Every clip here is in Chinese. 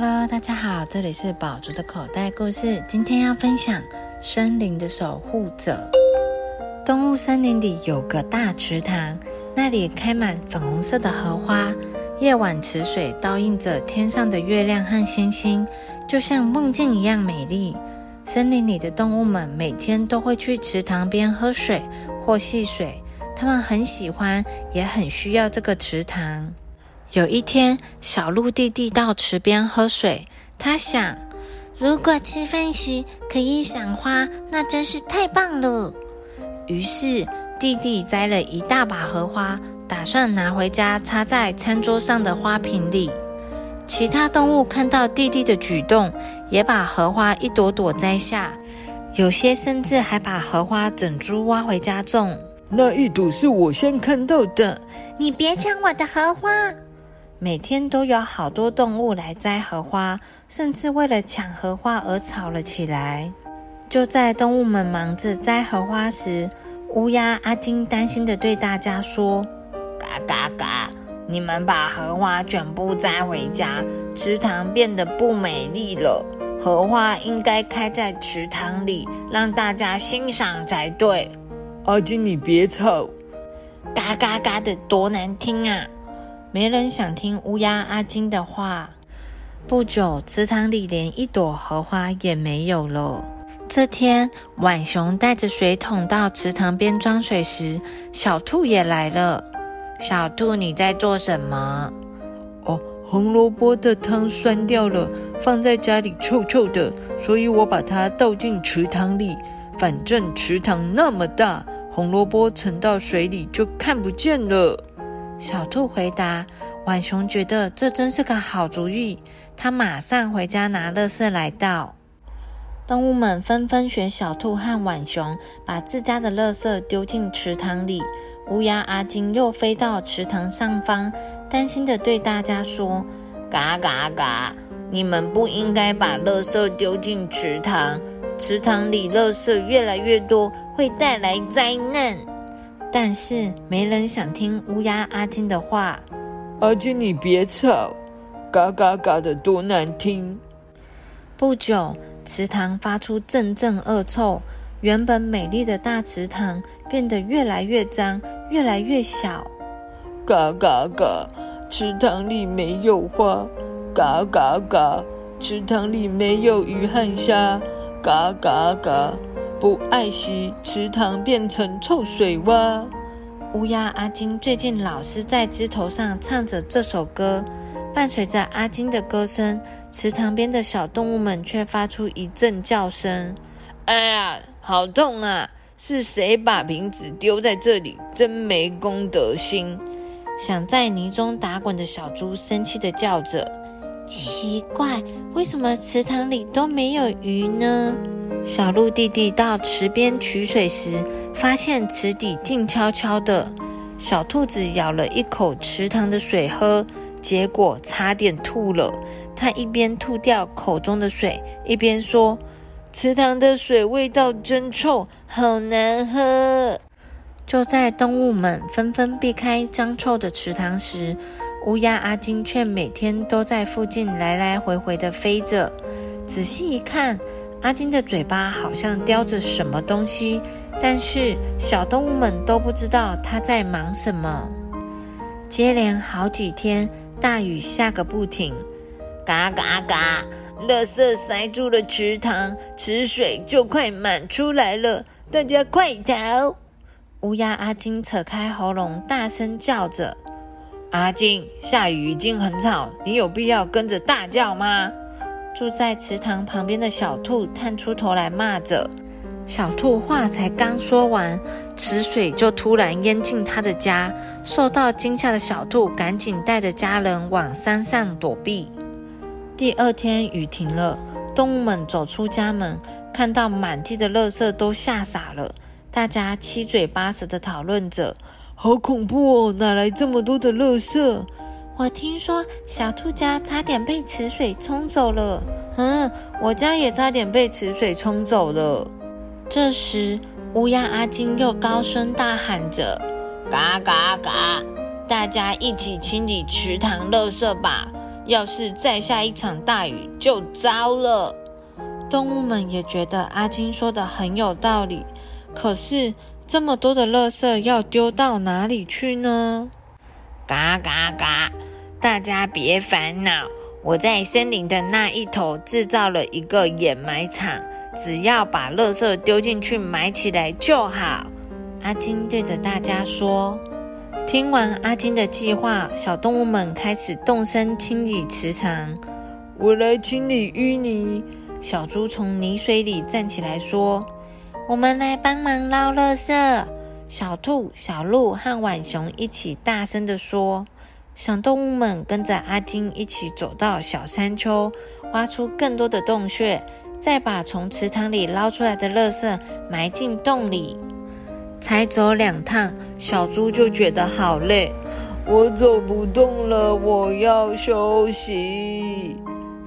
Hello，大家好，这里是宝竹的口袋故事。今天要分享森林的守护者。动物森林里有个大池塘，那里开满粉红色的荷花。夜晚池水倒映着天上的月亮和星星，就像梦境一样美丽。森林里的动物们每天都会去池塘边喝水或戏水，它们很喜欢，也很需要这个池塘。有一天，小鹿弟弟到池边喝水。他想，如果吃饭时可以赏花，那真是太棒了。于是，弟弟摘了一大把荷花，打算拿回家插在餐桌上的花瓶里。其他动物看到弟弟的举动，也把荷花一朵朵摘下，有些甚至还把荷花整株挖回家种。那一朵是我先看到的，你别抢我的荷花！每天都有好多动物来摘荷花，甚至为了抢荷花而吵了起来。就在动物们忙着摘荷花时，乌鸦阿金担心地对大家说：“嘎嘎嘎！你们把荷花全部摘回家，池塘变得不美丽了。荷花应该开在池塘里，让大家欣赏才对。”阿金，你别吵！嘎嘎嘎的，多难听啊！没人想听乌鸦阿金的话。不久，池塘里连一朵荷花也没有了。这天，浣熊带着水桶到池塘边装水时，小兔也来了。小兔，你在做什么？哦，红萝卜的汤酸掉了，放在家里臭臭的，所以我把它倒进池塘里。反正池塘那么大，红萝卜沉到水里就看不见了。小兔回答：“浣熊觉得这真是个好主意，他马上回家拿乐色来倒。”动物们纷纷学小兔和浣熊，把自家的乐色丢进池塘里。乌鸦阿金又飞到池塘上方，担心的对大家说：“嘎嘎嘎！你们不应该把乐色丢进池塘，池塘里乐色越来越多，会带来灾难。”但是没人想听乌鸦阿金的话。阿金，你别吵，嘎嘎嘎的多难听。不久，池塘发出阵阵恶臭，原本美丽的大池塘变得越来越脏，越来越小。嘎嘎嘎，池塘里没有花。嘎嘎嘎，池塘里没有鱼和虾。嘎嘎嘎。不爱惜池塘，变成臭水洼。乌鸦阿金最近老是在枝头上唱着这首歌，伴随着阿金的歌声，池塘边的小动物们却发出一阵叫声：“哎呀，好痛啊！是谁把瓶子丢在这里？真没公德心！”想在泥中打滚的小猪生气地叫着：“奇怪，为什么池塘里都没有鱼呢？”小鹿弟弟到池边取水时，发现池底静悄悄的。小兔子咬了一口池塘的水喝，结果差点吐了。它一边吐掉口中的水，一边说：“池塘的水味道真臭，好难喝。”就在动物们纷纷避开脏臭的池塘时，乌鸦阿金却每天都在附近来来回回的飞着。仔细一看，阿金的嘴巴好像叼着什么东西，但是小动物们都不知道他在忙什么。接连好几天，大雨下个不停，嘎嘎嘎，垃圾塞住了池塘，池水就快满出来了，大家快逃！乌鸦阿金扯开喉咙，大声叫着：“阿金，下雨已经很吵，你有必要跟着大叫吗？”住在池塘旁边的小兔探出头来骂着。小兔话才刚说完，池水就突然淹进他的家。受到惊吓的小兔赶紧带着家人往山上躲避。第二天雨停了，动物们走出家门，看到满地的垃圾都吓傻了。大家七嘴八舌地讨论着：“好恐怖哦，哪来这么多的垃圾？”我听说小兔家差点被池水冲走了。嗯，我家也差点被池水冲走了。这时，乌鸦阿金又高声大喊着：“嘎嘎嘎！大家一起清理池塘垃圾吧！要是再下一场大雨，就糟了。动物们也觉得阿金说的很有道理，可是这么多的垃圾要丢到哪里去呢？嘎嘎嘎！大家别烦恼，我在森林的那一头制造了一个掩埋场，只要把垃圾丢进去埋起来就好。阿金对着大家说。听完阿金的计划，小动物们开始动身清理池塘。我来清理淤泥。小猪从泥水里站起来说：“我们来帮忙捞垃圾。”小兔、小鹿和浣熊一起大声地说：“小动物们跟着阿金一起走到小山丘，挖出更多的洞穴，再把从池塘里捞出来的垃圾埋进洞里。才走两趟，小猪就觉得好累，我走不动了，我要休息。”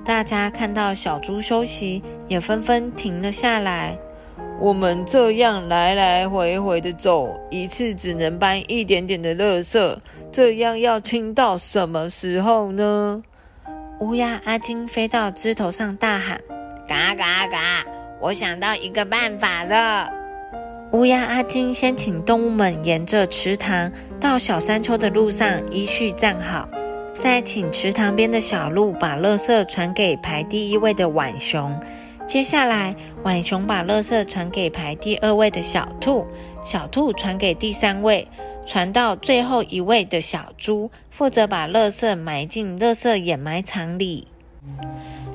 大家看到小猪休息，也纷纷停了下来。我们这样来来回回的走，一次只能搬一点点的垃圾，这样要清到什么时候呢？乌鸦阿金飞到枝头上大喊：“嘎嘎嘎！我想到一个办法了！”乌鸦阿金先请动物们沿着池塘到小山丘的路上依序站好。再请池塘边的小鹿把垃圾传给排第一位的浣熊，接下来浣熊把垃圾传给排第二位的小兔，小兔传给第三位，传到最后一位的小猪，负责把垃圾埋进垃圾掩埋场里。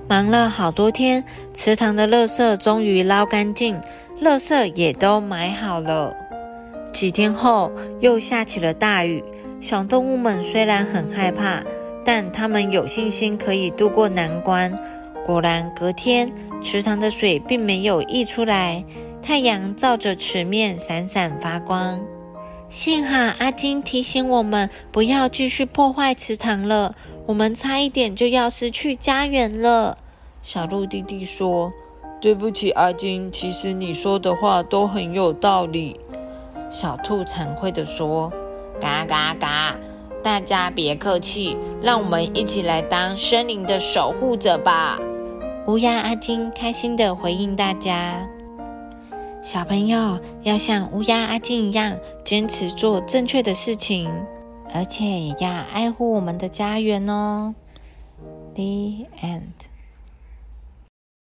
忙了好多天，池塘的垃圾终于捞干净，垃圾也都埋好了。几天后，又下起了大雨。小动物们虽然很害怕，但他们有信心可以渡过难关。果然，隔天池塘的水并没有溢出来，太阳照着池面闪闪发光。幸好阿金提醒我们不要继续破坏池塘了，我们差一点就要失去家园了。小鹿弟弟说：“对不起，阿金，其实你说的话都很有道理。”小兔惭愧地说。嘎嘎嘎！大家别客气，让我们一起来当森林的守护者吧。乌鸦阿金开心的回应大家：“小朋友要像乌鸦阿金一样，坚持做正确的事情，而且也要爱护我们的家园哦。” The end.